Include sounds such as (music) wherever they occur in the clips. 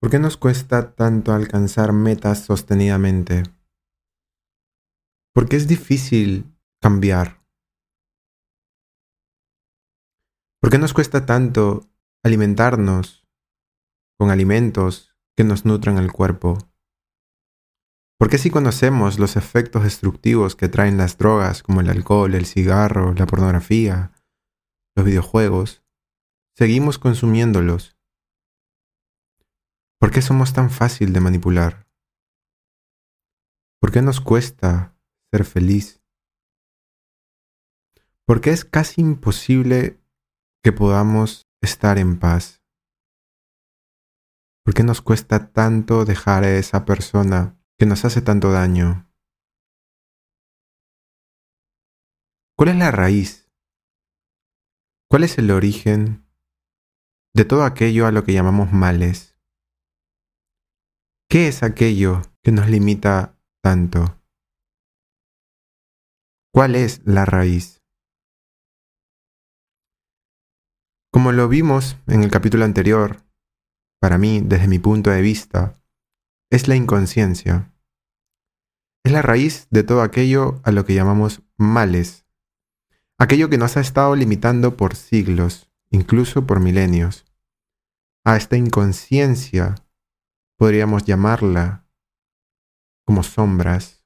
¿Por qué nos cuesta tanto alcanzar metas sostenidamente? ¿Por qué es difícil cambiar? ¿Por qué nos cuesta tanto alimentarnos con alimentos que nos nutran el cuerpo? ¿Por qué si conocemos los efectos destructivos que traen las drogas como el alcohol, el cigarro, la pornografía, los videojuegos, seguimos consumiéndolos? ¿Por qué somos tan fácil de manipular? ¿Por qué nos cuesta ser feliz? ¿Por qué es casi imposible que podamos estar en paz? ¿Por qué nos cuesta tanto dejar a esa persona que nos hace tanto daño? ¿Cuál es la raíz? ¿Cuál es el origen de todo aquello a lo que llamamos males? ¿Qué es aquello que nos limita tanto? ¿Cuál es la raíz? Como lo vimos en el capítulo anterior, para mí, desde mi punto de vista, es la inconsciencia. Es la raíz de todo aquello a lo que llamamos males. Aquello que nos ha estado limitando por siglos, incluso por milenios. A esta inconsciencia podríamos llamarla como sombras.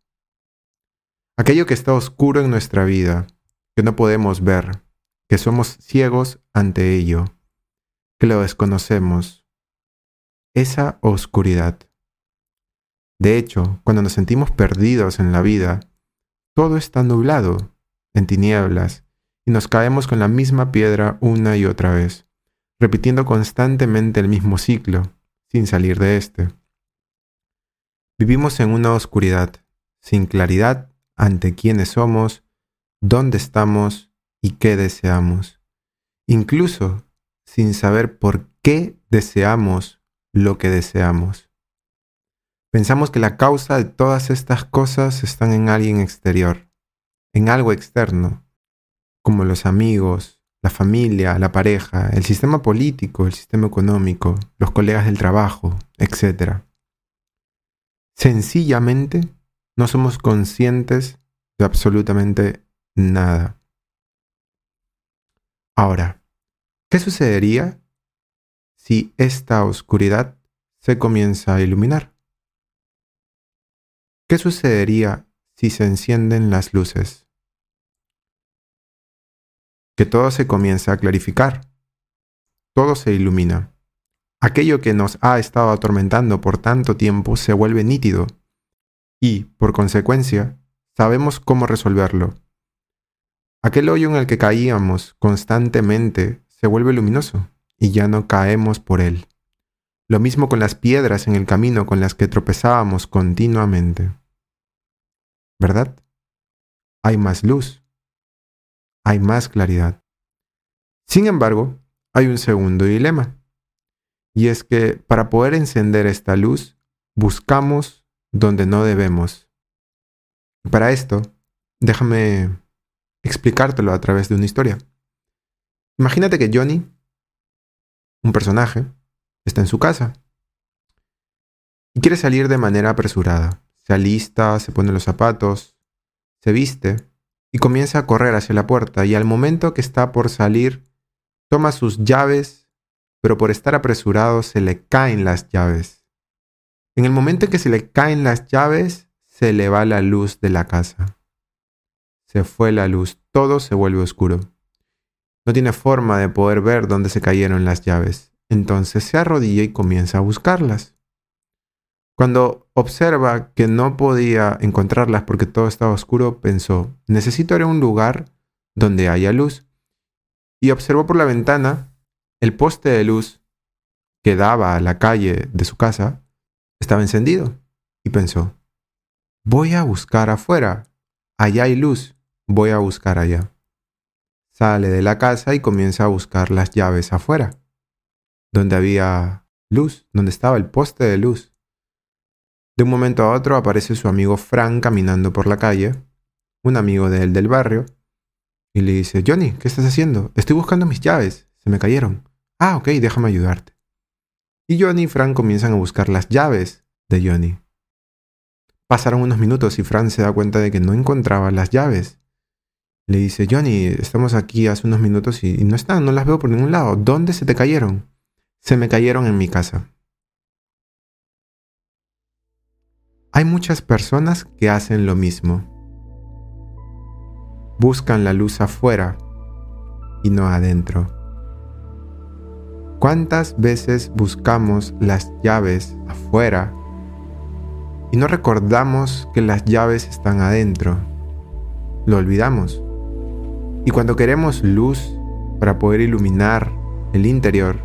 Aquello que está oscuro en nuestra vida, que no podemos ver, que somos ciegos ante ello, que lo desconocemos. Esa oscuridad. De hecho, cuando nos sentimos perdidos en la vida, todo está nublado, en tinieblas, y nos caemos con la misma piedra una y otra vez, repitiendo constantemente el mismo ciclo, sin salir de este. Vivimos en una oscuridad, sin claridad ante quiénes somos, dónde estamos y qué deseamos, incluso sin saber por qué deseamos lo que deseamos. Pensamos que la causa de todas estas cosas están en alguien exterior, en algo externo, como los amigos, la familia, la pareja, el sistema político, el sistema económico, los colegas del trabajo, etc. Sencillamente no somos conscientes de absolutamente nada. Ahora, ¿qué sucedería si esta oscuridad se comienza a iluminar? ¿Qué sucedería si se encienden las luces? Todo se comienza a clarificar, todo se ilumina. Aquello que nos ha estado atormentando por tanto tiempo se vuelve nítido y, por consecuencia, sabemos cómo resolverlo. Aquel hoyo en el que caíamos constantemente se vuelve luminoso y ya no caemos por él. Lo mismo con las piedras en el camino con las que tropezábamos continuamente. ¿Verdad? Hay más luz hay más claridad. Sin embargo, hay un segundo dilema, y es que para poder encender esta luz, buscamos donde no debemos. Para esto, déjame explicártelo a través de una historia. Imagínate que Johnny, un personaje, está en su casa y quiere salir de manera apresurada. Se alista, se pone los zapatos, se viste y comienza a correr hacia la puerta y al momento que está por salir, toma sus llaves, pero por estar apresurado se le caen las llaves. En el momento en que se le caen las llaves, se le va la luz de la casa. Se fue la luz, todo se vuelve oscuro. No tiene forma de poder ver dónde se cayeron las llaves. Entonces se arrodilla y comienza a buscarlas. Cuando observa que no podía encontrarlas porque todo estaba oscuro, pensó, necesito ir a un lugar donde haya luz. Y observó por la ventana el poste de luz que daba a la calle de su casa, estaba encendido. Y pensó, voy a buscar afuera, allá hay luz, voy a buscar allá. Sale de la casa y comienza a buscar las llaves afuera, donde había luz, donde estaba el poste de luz. De un momento a otro aparece su amigo Frank caminando por la calle, un amigo de él del barrio, y le dice, Johnny, ¿qué estás haciendo? Estoy buscando mis llaves, se me cayeron. Ah, ok, déjame ayudarte. Y Johnny y Fran comienzan a buscar las llaves de Johnny. Pasaron unos minutos y Fran se da cuenta de que no encontraba las llaves. Le dice, Johnny, estamos aquí hace unos minutos y no están, no las veo por ningún lado. ¿Dónde se te cayeron? Se me cayeron en mi casa. Hay muchas personas que hacen lo mismo. Buscan la luz afuera y no adentro. ¿Cuántas veces buscamos las llaves afuera y no recordamos que las llaves están adentro? Lo olvidamos. Y cuando queremos luz para poder iluminar el interior,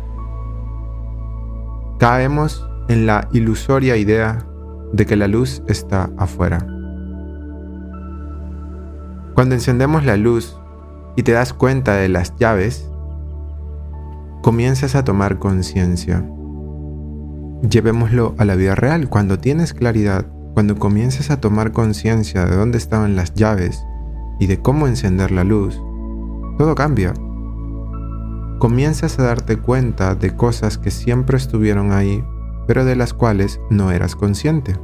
caemos en la ilusoria idea de que la luz está afuera. Cuando encendemos la luz y te das cuenta de las llaves, comienzas a tomar conciencia. Llevémoslo a la vida real. Cuando tienes claridad, cuando comienzas a tomar conciencia de dónde estaban las llaves y de cómo encender la luz, todo cambia. Comienzas a darte cuenta de cosas que siempre estuvieron ahí, pero de las cuales no eras consciente.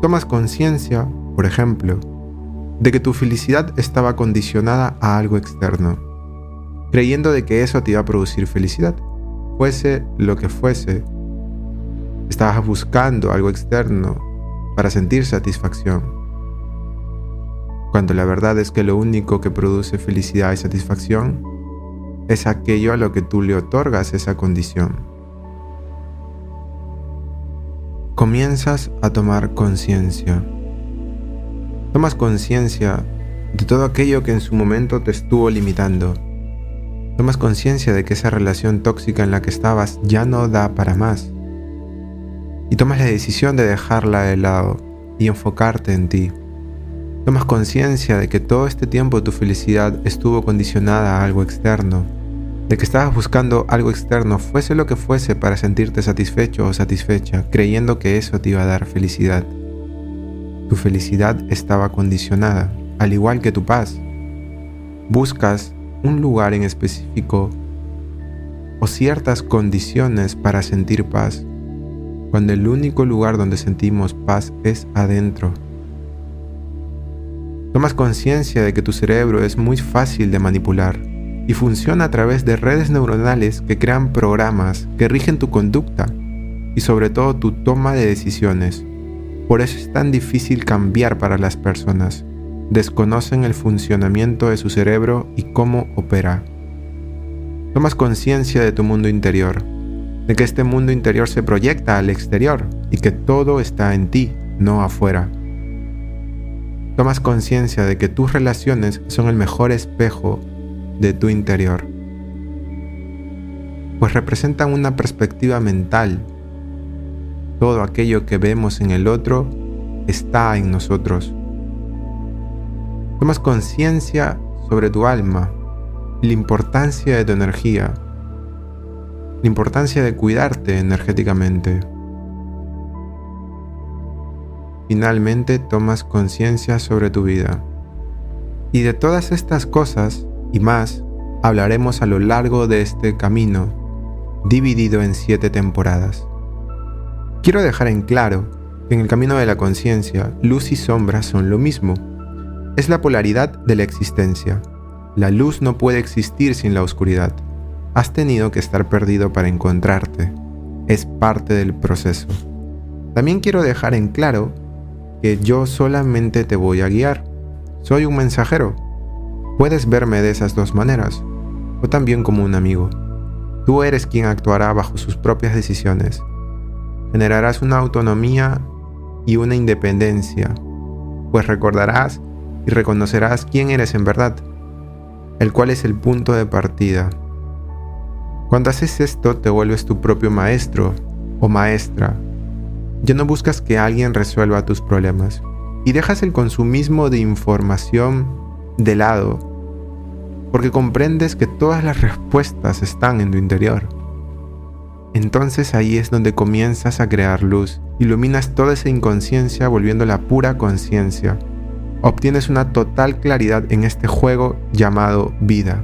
Tomas conciencia, por ejemplo, de que tu felicidad estaba condicionada a algo externo, creyendo de que eso te iba a producir felicidad, fuese lo que fuese. Estabas buscando algo externo para sentir satisfacción cuando la verdad es que lo único que produce felicidad y satisfacción es aquello a lo que tú le otorgas esa condición. Comienzas a tomar conciencia. Tomas conciencia de todo aquello que en su momento te estuvo limitando. Tomas conciencia de que esa relación tóxica en la que estabas ya no da para más. Y tomas la decisión de dejarla de lado y enfocarte en ti. Tomas conciencia de que todo este tiempo tu felicidad estuvo condicionada a algo externo, de que estabas buscando algo externo, fuese lo que fuese, para sentirte satisfecho o satisfecha, creyendo que eso te iba a dar felicidad. Tu felicidad estaba condicionada, al igual que tu paz. Buscas un lugar en específico o ciertas condiciones para sentir paz, cuando el único lugar donde sentimos paz es adentro Tomas conciencia de que tu cerebro es muy fácil de manipular y funciona a través de redes neuronales que crean programas que rigen tu conducta y sobre todo tu toma de decisiones. Por eso es tan difícil cambiar para las personas. Desconocen el funcionamiento de su cerebro y cómo opera. Tomas conciencia de tu mundo interior, de que este mundo interior se proyecta al exterior y que todo está en ti, no afuera tomas conciencia de que tus relaciones son el mejor espejo de tu interior, pues representan una perspectiva mental. Todo aquello que vemos en el otro está en nosotros. Tomas conciencia sobre tu alma, la importancia de tu energía, la importancia de cuidarte energéticamente. Finalmente tomas conciencia sobre tu vida. Y de todas estas cosas y más hablaremos a lo largo de este camino, dividido en siete temporadas. Quiero dejar en claro que en el camino de la conciencia, luz y sombra son lo mismo. Es la polaridad de la existencia. La luz no puede existir sin la oscuridad. Has tenido que estar perdido para encontrarte. Es parte del proceso. También quiero dejar en claro que yo solamente te voy a guiar. Soy un mensajero. Puedes verme de esas dos maneras, o también como un amigo. Tú eres quien actuará bajo sus propias decisiones. Generarás una autonomía y una independencia, pues recordarás y reconocerás quién eres en verdad, el cual es el punto de partida. Cuando haces esto te vuelves tu propio maestro o maestra ya no buscas que alguien resuelva tus problemas y dejas el consumismo de información de lado, porque comprendes que todas las respuestas están en tu interior. Entonces ahí es donde comienzas a crear luz, iluminas toda esa inconsciencia volviéndola pura conciencia. Obtienes una total claridad en este juego llamado vida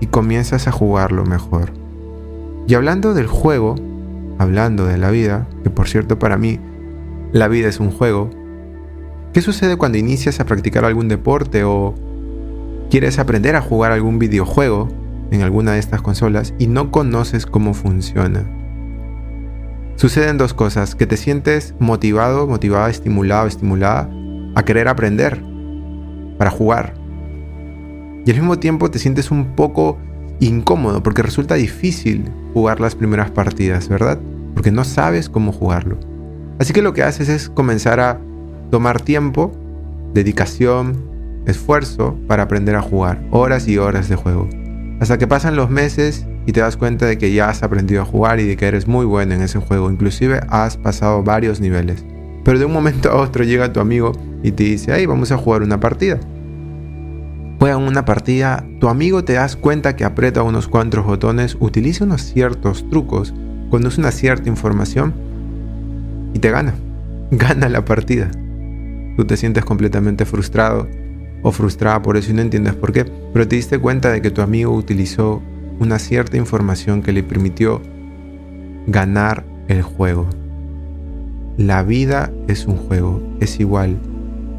y comienzas a jugarlo mejor. Y hablando del juego, hablando de la vida, que por cierto para mí la vida es un juego, ¿qué sucede cuando inicias a practicar algún deporte o quieres aprender a jugar algún videojuego en alguna de estas consolas y no conoces cómo funciona? Suceden dos cosas, que te sientes motivado, motivada, estimulado, estimulada a querer aprender para jugar. Y al mismo tiempo te sientes un poco incómodo porque resulta difícil jugar las primeras partidas, ¿verdad? Porque no sabes cómo jugarlo. Así que lo que haces es comenzar a tomar tiempo, dedicación, esfuerzo para aprender a jugar, horas y horas de juego. Hasta que pasan los meses y te das cuenta de que ya has aprendido a jugar y de que eres muy bueno en ese juego, inclusive has pasado varios niveles. Pero de un momento a otro llega tu amigo y te dice, hey, vamos a jugar una partida juegan una partida, tu amigo te das cuenta que aprieta unos cuantos botones, utiliza unos ciertos trucos, conoce una cierta información y te gana. (laughs) Gana la partida. Tú te sientes completamente frustrado o frustrada por eso y no entiendes por qué, pero te diste cuenta de que tu amigo utilizó una cierta información que le permitió ganar el juego. La vida es un juego, es igual.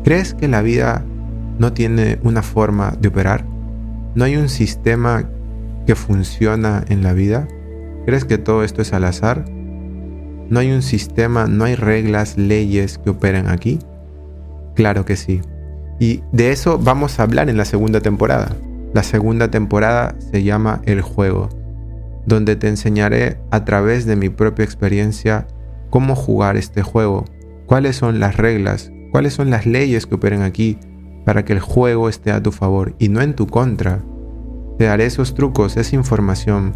¿Crees que la vida no tiene una forma de operar? ¿No hay un sistema que funciona en la vida? ¿Crees que todo esto es al azar? ¿No hay un sistema, no hay reglas, leyes que operen aquí? Claro que sí. Y de eso vamos a hablar en la segunda temporada. La segunda temporada se llama El juego, donde te enseñaré a través de mi propia experiencia cómo jugar este juego, cuáles son las reglas, cuáles son las leyes que operen aquí, para que el juego esté a tu favor y no en tu contra. Te daré esos trucos, esa información,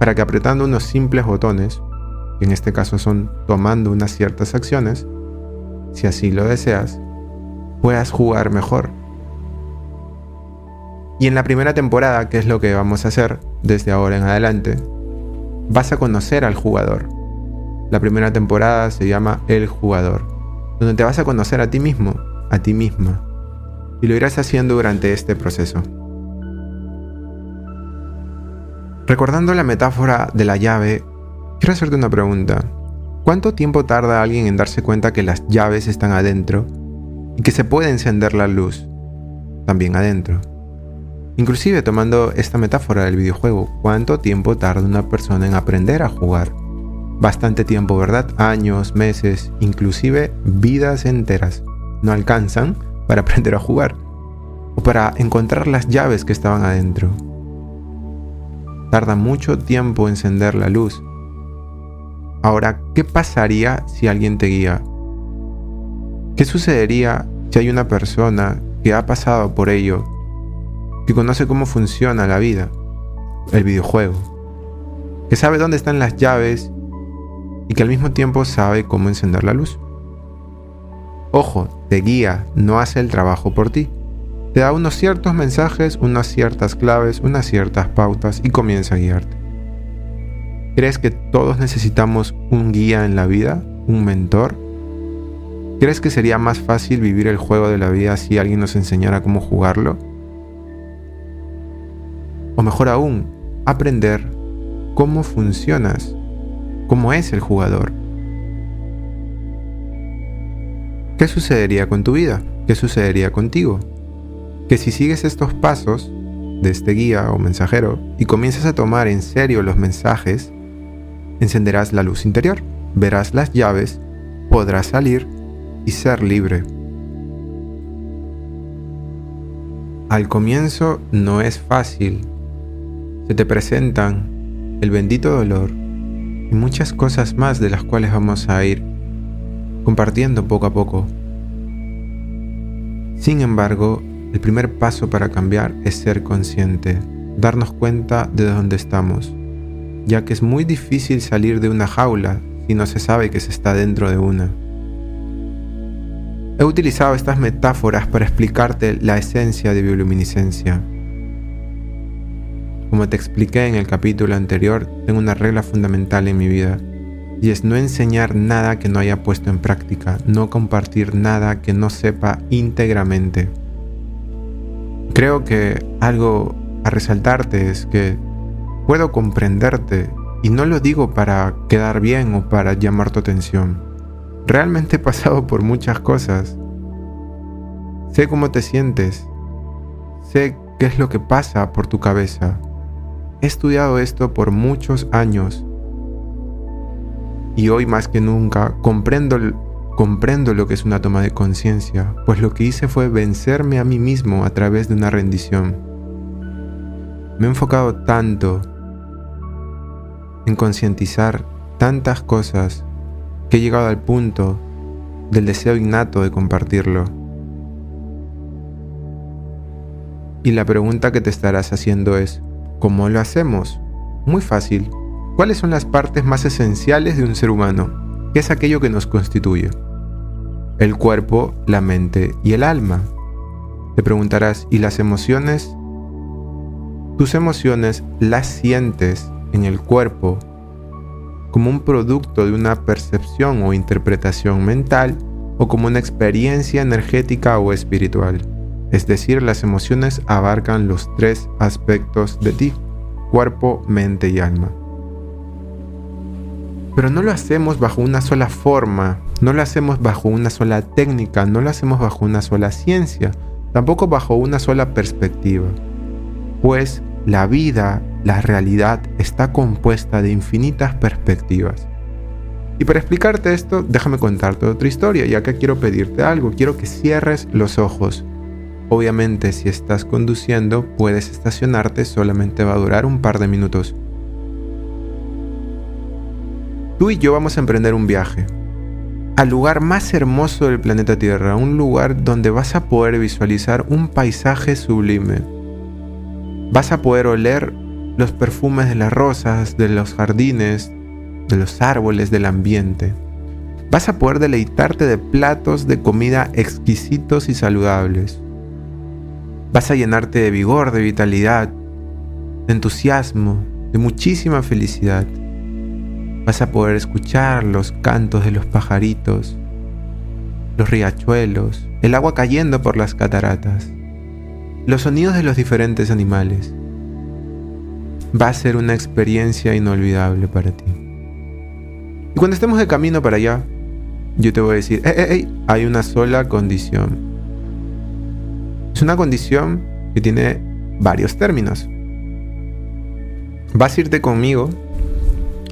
para que apretando unos simples botones, que en este caso son tomando unas ciertas acciones, si así lo deseas, puedas jugar mejor. Y en la primera temporada, que es lo que vamos a hacer desde ahora en adelante, vas a conocer al jugador. La primera temporada se llama El jugador, donde te vas a conocer a ti mismo, a ti misma y lo irás haciendo durante este proceso. Recordando la metáfora de la llave, quiero hacerte una pregunta. ¿Cuánto tiempo tarda alguien en darse cuenta que las llaves están adentro y que se puede encender la luz también adentro? Inclusive tomando esta metáfora del videojuego, ¿cuánto tiempo tarda una persona en aprender a jugar? Bastante tiempo, ¿verdad? Años, meses, inclusive vidas enteras no alcanzan para (laughs) aprender a jugar o para encontrar las llaves que estaban adentro. Tarda mucho tiempo encender la luz. Ahora, ¿qué pasaría si alguien te guía? ¿Qué sucedería si hay una persona que ha pasado por ello, que conoce cómo funciona la vida, el videojuego, que sabe dónde están las llaves y que al mismo tiempo sabe cómo encender la luz? Ojo, te guía, no hace el trabajo por ti. Te da unos ciertos mensajes, unas ciertas claves, unas ciertas pautas y comienza a guiarte. ¿Crees que todos necesitamos un guía en la vida? ¿Un mentor? ¿Crees que sería más fácil vivir el juego de la vida si alguien nos enseñara cómo jugarlo? O mejor aún, aprender cómo funcionas, cómo es el jugador. ¿qué sucedería con tu vida? ¿Qué sucedería contigo? Que si sigues estos pasos de este guía o mensajero y comienzas a tomar en serio los mensajes, encenderás la luz interior, verás las llaves, podrás salir y ser libre. Al comienzo no es fácil. Se te presentan el bendito dolor y muchas cosas más de las cuales vamos a ir compartiendo poco a poco. Sin embargo, el primer paso para cambiar es ser consciente, darnos cuenta de dónde estamos, ya que es muy difícil salir de una jaula si no se sabe que se está dentro de una. He utilizado estas metáforas para explicarte la esencia de bioluminiscencia. Como te expliqué en el capítulo anterior, tengo una regla fundamental en mi vida y es no enseñar nada que no haya puesto en práctica, no compartir nada que no sepa íntegramente. Creo que algo a resaltarte es que puedo comprenderte Y no lo digo para quedar bien o para llamar tu atención. Realmente he pasado por muchas cosas. Sé cómo te sientes. Sé qué es lo que pasa por tu cabeza. He estudiado esto por muchos años. Y hoy más que nunca comprendo, comprendo lo que es una toma de conciencia, pues lo que hice fue vencerme a mí mismo a través de una rendición. Me he enfocado tanto en concientizar tantas cosas que he llegado al punto del deseo innato de compartirlo. Y la pregunta que te estarás haciendo es, ¿cómo lo hacemos? Muy fácil. ¿Cuáles son las partes más esenciales de un ser humano? ¿Qué es aquello que nos constituye? El cuerpo, la mente y el alma. Te preguntarás, ¿y las emociones? Tus emociones las sientes en el cuerpo como un producto de una percepción o interpretación mental o como una experiencia energética o espiritual. Es decir, las emociones abarcan los tres aspectos de ti, cuerpo, mente y alma. Pero no lo hacemos bajo una sola forma, no lo hacemos bajo una sola técnica, no lo hacemos bajo una sola ciencia, tampoco bajo una sola perspectiva. Pues la vida, la realidad está compuesta de infinitas perspectivas. Y para explicarte esto, déjame contarte otra historia, ya que quiero pedirte algo, quiero que cierres los ojos. Obviamente si estás conduciendo puedes estacionarte, solamente va a durar un par de minutos. Tú y yo vamos a emprender un viaje al lugar más hermoso del planeta Tierra, un lugar donde vas a poder visualizar un paisaje sublime Vas a poder oler los perfumes de las rosas, de los jardines, de los árboles, del ambiente. Vas a poder deleitarte de platos de comida exquisitos y saludables. Vas a llenarte de vigor, de vitalidad, de entusiasmo, de muchísima felicidad. Vas a poder escuchar los cantos de los pajaritos, los riachuelos, el agua cayendo por las cataratas los sonidos de los diferentes animales. Va a ser una experiencia inolvidable para ti. Y cuando estemos de camino para allá, yo te voy a decir, ¡eh, eh, eh! Hay una sola condición. Es una condición que tiene varios términos. Vas a irte conmigo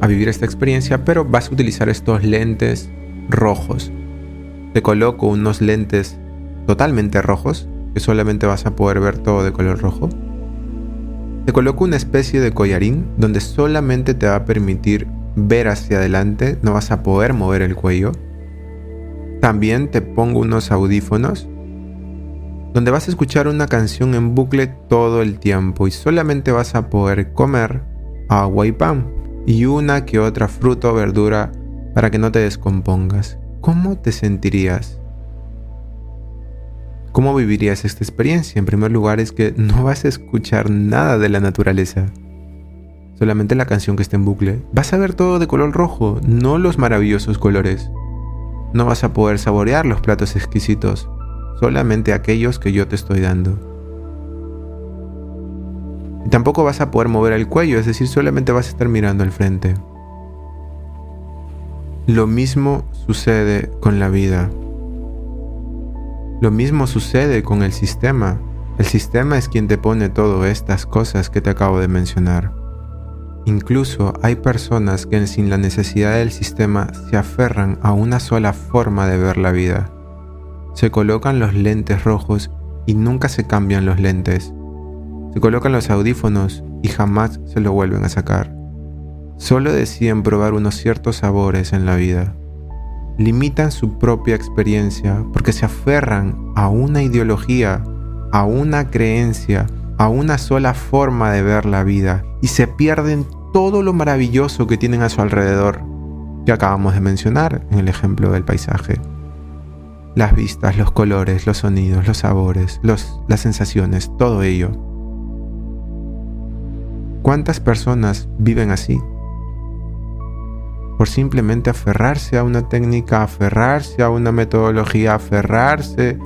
a vivir esta experiencia, pero vas a utilizar estos lentes rojos. Te coloco unos lentes totalmente rojos que solamente vas a poder ver todo de color rojo. Te coloco una especie de collarín donde solamente te va a permitir ver hacia adelante, no vas a poder mover el cuello. También te pongo unos audífonos donde vas a escuchar una canción en bucle todo el tiempo y solamente vas a poder comer agua y pan y una que otra fruta o verdura para que no te descompongas. ¿Cómo te sentirías? ¿Cómo vivirías esta experiencia? En primer lugar es que no vas a escuchar nada de la naturaleza. Solamente la canción que está en bucle. Vas a ver todo de color rojo, no los maravillosos colores. No vas a poder saborear los platos exquisitos, solamente aquellos que yo te estoy dando. Y tampoco vas a poder mover el cuello, es decir, solamente vas a estar mirando al frente. Lo mismo sucede con la vida. Lo mismo sucede con el sistema. El sistema es quien te pone todas estas cosas que te acabo de mencionar. Incluso hay personas que sin la necesidad del sistema se aferran a una sola forma de ver la vida. Se colocan los lentes rojos y nunca se cambian los lentes. Se colocan los audífonos y jamás se lo vuelven a sacar. Solo deciden probar unos ciertos sabores en la vida limitan su propia experiencia porque se aferran a una ideología, a una creencia, a una sola forma de ver la vida y se pierden todo lo maravilloso que tienen a su alrededor, que acabamos de mencionar en el ejemplo del paisaje. Las vistas, los colores, los sonidos, los sabores, las sensaciones, todo ello. ¿Cuántas personas viven así? Por simplemente aferrarse a una técnica, aferrarse a una metodología, aferrarse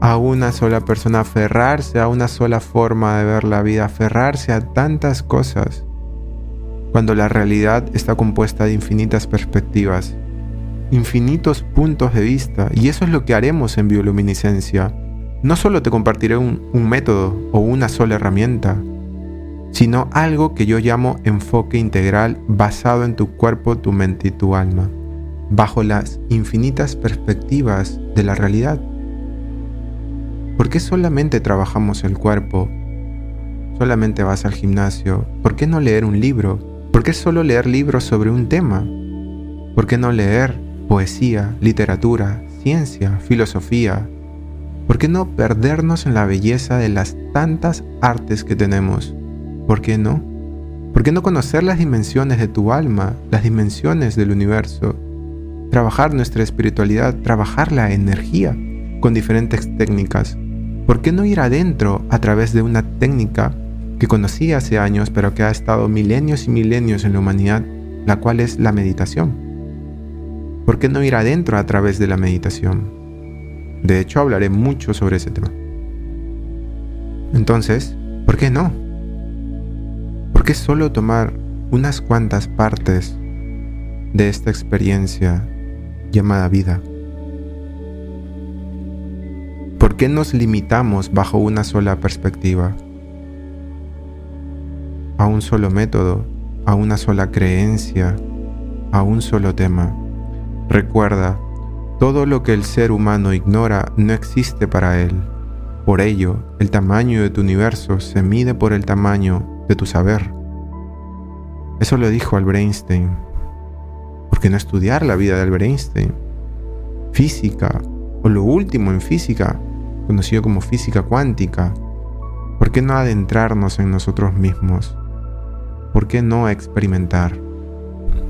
a una sola persona, aferrarse a una sola forma de ver la vida, aferrarse a tantas cosas cuando la realidad está compuesta de infinitas perspectivas, infinitos puntos de vista, y eso es lo que haremos en bioluminiscencia. No solo te compartiré un, un método o una sola herramienta, sino algo que yo llamo enfoque integral basado en tu cuerpo, tu mente y tu alma, bajo las infinitas perspectivas de la realidad. ¿Por qué solamente trabajamos el cuerpo? Solamente vas al gimnasio. ¿Por qué no leer un libro? ¿Por qué solo leer libros sobre un tema? ¿Por qué no leer poesía, literatura, ciencia, filosofía? ¿Por qué no perdernos en la belleza de las tantas artes que tenemos? ¿Por qué no? ¿Por qué no conocer las dimensiones de tu alma, las dimensiones del universo? Trabajar nuestra espiritualidad, trabajar la energía con diferentes técnicas. ¿Por qué no ir adentro a través de una técnica que conocí hace años pero que ha estado milenios y milenios en la humanidad, la cual es la meditación? ¿Por qué no ir adentro a través de la meditación? De hecho, hablaré mucho sobre ese tema. Entonces, ¿por qué no? ¿Por qué solo tomar unas cuantas partes de esta experiencia llamada vida? ¿Por qué nos limitamos bajo una sola perspectiva? A un solo método, a una sola creencia, a un solo tema. Recuerda, todo lo que el ser humano ignora no existe para él. Por ello, el tamaño de tu universo se mide por el tamaño de tu saber. Eso lo dijo Albert Einstein. ¿Por qué no estudiar la vida de Albert Einstein? Física, o lo último en física, conocido como física cuántica. ¿Por qué no adentrarnos en nosotros mismos? ¿Por qué no experimentar?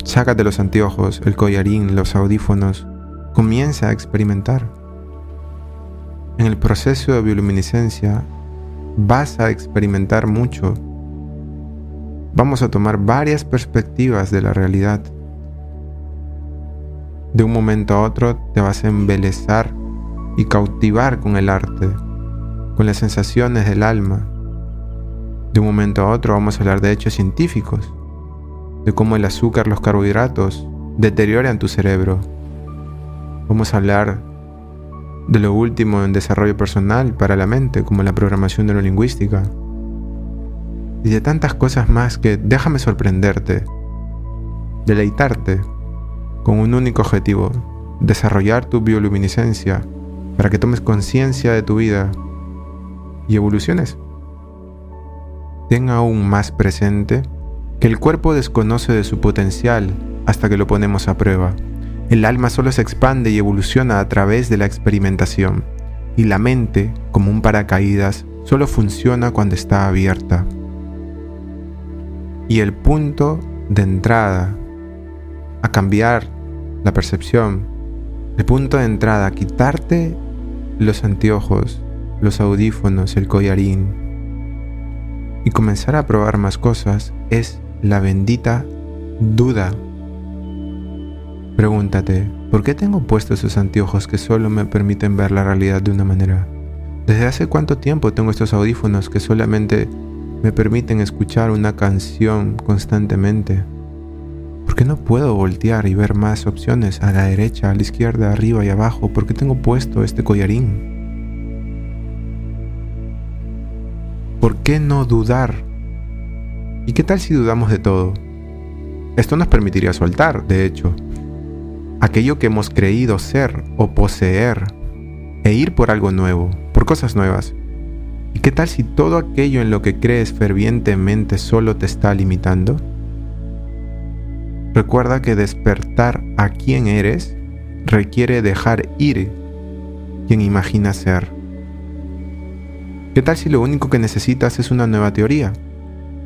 Sácate los anteojos, el collarín, los audífonos. Comienza a experimentar. En el proceso de bioluminiscencia vas a experimentar mucho vamos a tomar varias perspectivas de la realidad. De un momento a otro te vas a embelezar y cautivar con el arte, con las sensaciones del alma. De un momento a otro vamos a hablar de hechos científicos, de cómo el azúcar, los carbohidratos deterioran tu cerebro. Vamos a hablar de lo último en desarrollo personal para la mente, como la programación neurolingüística y de tantas cosas más que déjame sorprenderte, deleitarte con un único objetivo, desarrollar tu bioluminiscencia para que tomes conciencia de tu vida y evoluciones. Ten aún más presente que el cuerpo desconoce de su potencial hasta que lo ponemos a prueba. El alma solo se expande y evoluciona a través de la experimentación, y la mente, como un paracaídas, solo funciona cuando está abierta. Y el punto de entrada a cambiar la percepción, el punto de entrada a quitarte los anteojos, los audífonos, el collarín y comenzar a probar más cosas es la bendita duda. Pregúntate, ¿por qué tengo puestos esos anteojos que solo me permiten ver la realidad de una manera? ¿Desde hace cuánto tiempo tengo estos audífonos que solamente me permiten escuchar una canción constantemente. ¿Por qué no puedo voltear y ver más opciones a la derecha, a la izquierda, arriba y abajo? ¿Por qué tengo puesto este collarín? ¿Por qué no dudar? ¿Y qué tal si dudamos de todo? Esto nos permitiría soltar, de hecho, aquello que hemos creído ser o poseer e ir por algo nuevo, por cosas nuevas. ¿Y qué tal si todo aquello en lo que crees fervientemente solo te está limitando? Recuerda que despertar a quien eres requiere dejar ir quien imaginas ser. ¿Qué tal si lo único que necesitas es una nueva teoría?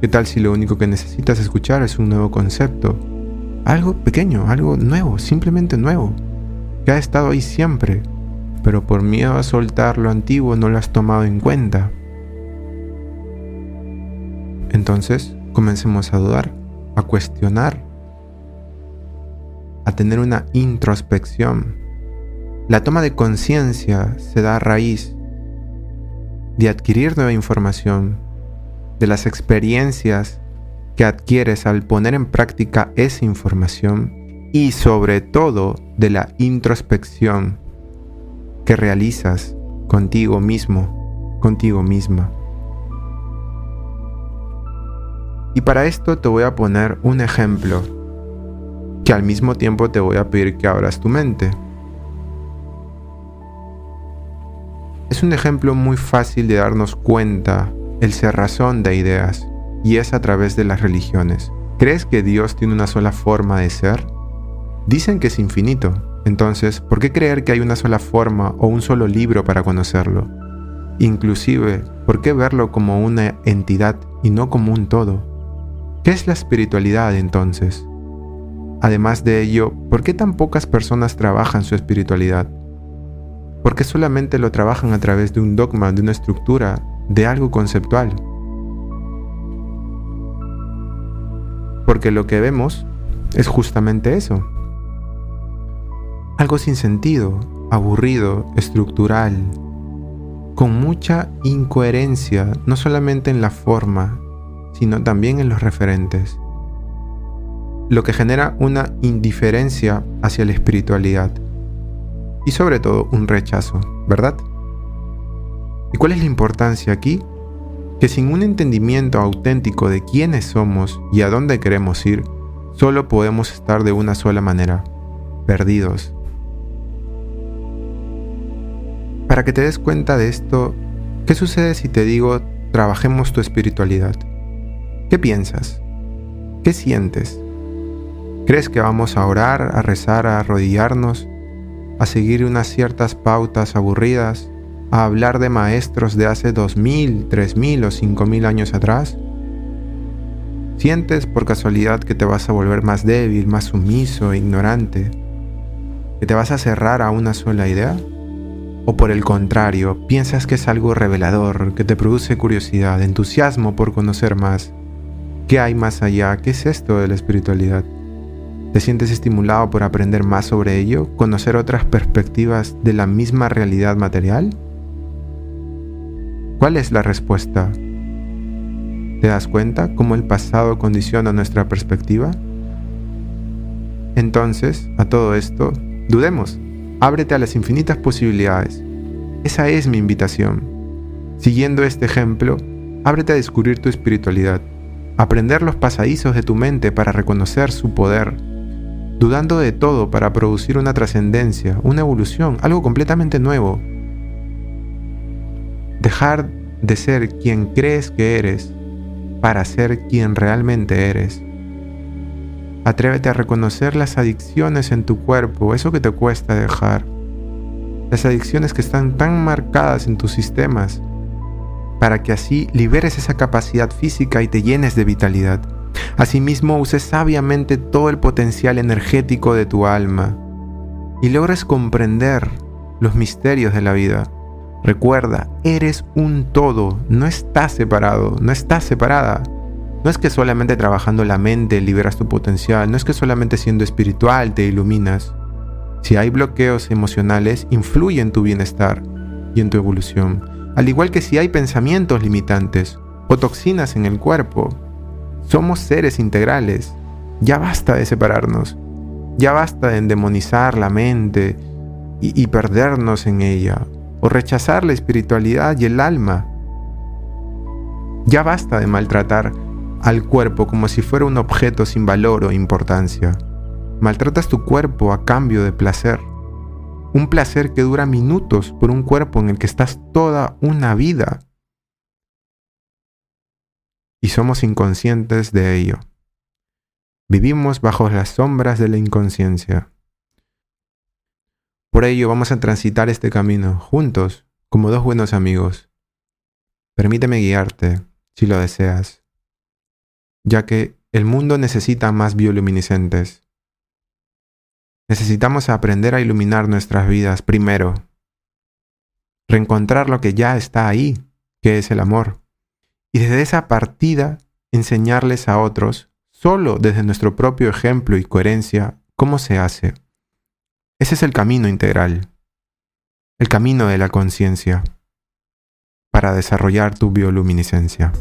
¿Qué tal si lo único que necesitas escuchar es un nuevo concepto? Algo pequeño, algo nuevo, simplemente nuevo, que ha estado ahí siempre, pero por miedo a soltar lo antiguo no lo has tomado en cuenta. Entonces, comencemos a dudar, a cuestionar, a tener una introspección. La toma de conciencia se da a raíz de adquirir nueva información, de las experiencias que adquieres al poner en práctica esa información y sobre todo de la introspección que realizas contigo mismo, contigo misma. Y para esto te voy a poner un ejemplo que al mismo tiempo te voy a pedir que abras tu mente. Es un ejemplo muy fácil de darnos cuenta el razón de ideas y es a través de las religiones. ¿Crees que Dios tiene una sola forma de ser? Dicen que es infinito, entonces, ¿por qué creer que hay una sola forma o un solo libro para conocerlo? Inclusive, ¿por qué verlo como una entidad y no como un todo? ¿Qué es la espiritualidad entonces? Además de ello, ¿por qué tan pocas personas trabajan su espiritualidad? ¿Por qué solamente lo trabajan a través de un dogma, de una estructura, de algo conceptual? Porque lo que vemos es justamente eso. Algo sin sentido, aburrido, estructural, con mucha incoherencia, no solamente en la forma, sino también en los referentes, lo que genera una indiferencia hacia la espiritualidad y sobre todo un rechazo, ¿verdad? ¿Y cuál es la importancia aquí? Que sin un entendimiento auténtico de quiénes somos y a dónde queremos ir, solo podemos estar de una sola manera, perdidos. Para que te des cuenta de esto, ¿qué sucede si te digo trabajemos tu espiritualidad? ¿Qué piensas? ¿Qué sientes? ¿Crees que vamos a orar, a rezar, a arrodillarnos, a seguir unas ciertas pautas aburridas, a hablar de maestros de hace dos mil, tres mil o cinco mil años atrás? ¿Sientes por casualidad que te vas a volver más débil, más sumiso, ignorante? ¿Que te vas a cerrar a una sola idea? ¿O por el contrario, piensas que es algo revelador, que te produce curiosidad, entusiasmo por conocer más? ¿Qué hay más allá? ¿Qué es esto de la espiritualidad? ¿Te sientes estimulado por aprender más sobre ello? ¿Conocer otras perspectivas de la misma realidad material? ¿Cuál es la respuesta? ¿Te das cuenta cómo el pasado condiciona nuestra perspectiva? Entonces, a todo esto, dudemos, ábrete a las infinitas posibilidades. Esa es mi invitación. Siguiendo este ejemplo, ábrete a descubrir tu espiritualidad aprender los pasadizos de tu mente para reconocer su poder, dudando de todo para producir una trascendencia, una evolución, algo completamente nuevo. Dejar de ser quien crees que eres para ser quien realmente eres. Atrévete a reconocer las adicciones en tu cuerpo, eso que te cuesta dejar. Las adicciones que están tan marcadas en tus sistemas para que así liberes esa capacidad física y te llenes de vitalidad. Asimismo, uses sabiamente todo el potencial energético de tu alma y logres comprender los misterios de la vida. Recuerda, eres un todo, no estás separado, no estás separada. No es que solamente trabajando la mente liberas tu potencial, no es que solamente siendo espiritual te iluminas. Si hay bloqueos emocionales, influye en tu bienestar y en tu evolución al igual que si hay pensamientos limitantes o toxinas en el cuerpo. Somos seres integrales. Ya basta de separarnos. Ya basta de endemonizar la mente y, perdernos en ella, o rechazar la espiritualidad y el alma. Ya basta de maltratar al cuerpo como si fuera un objeto sin valor o importancia. Maltratas tu cuerpo a cambio de placer. Un placer que dura minutos por un cuerpo en el que estás toda una vida. Y somos inconscientes de ello. Vivimos bajo las sombras de la inconsciencia. Por ello vamos a transitar este camino juntos, como dos buenos amigos. Permíteme guiarte, si lo deseas, ya que el mundo necesita más bioluminiscentes Necesitamos aprender a iluminar nuestras vidas primero. Reencontrar lo que ya está ahí, que es el amor. Y desde esa partida enseñarles a otros, solo desde nuestro propio ejemplo y coherencia, cómo se hace. Ese es el camino integral, el camino de la conciencia, para desarrollar tu bioluminiscencia.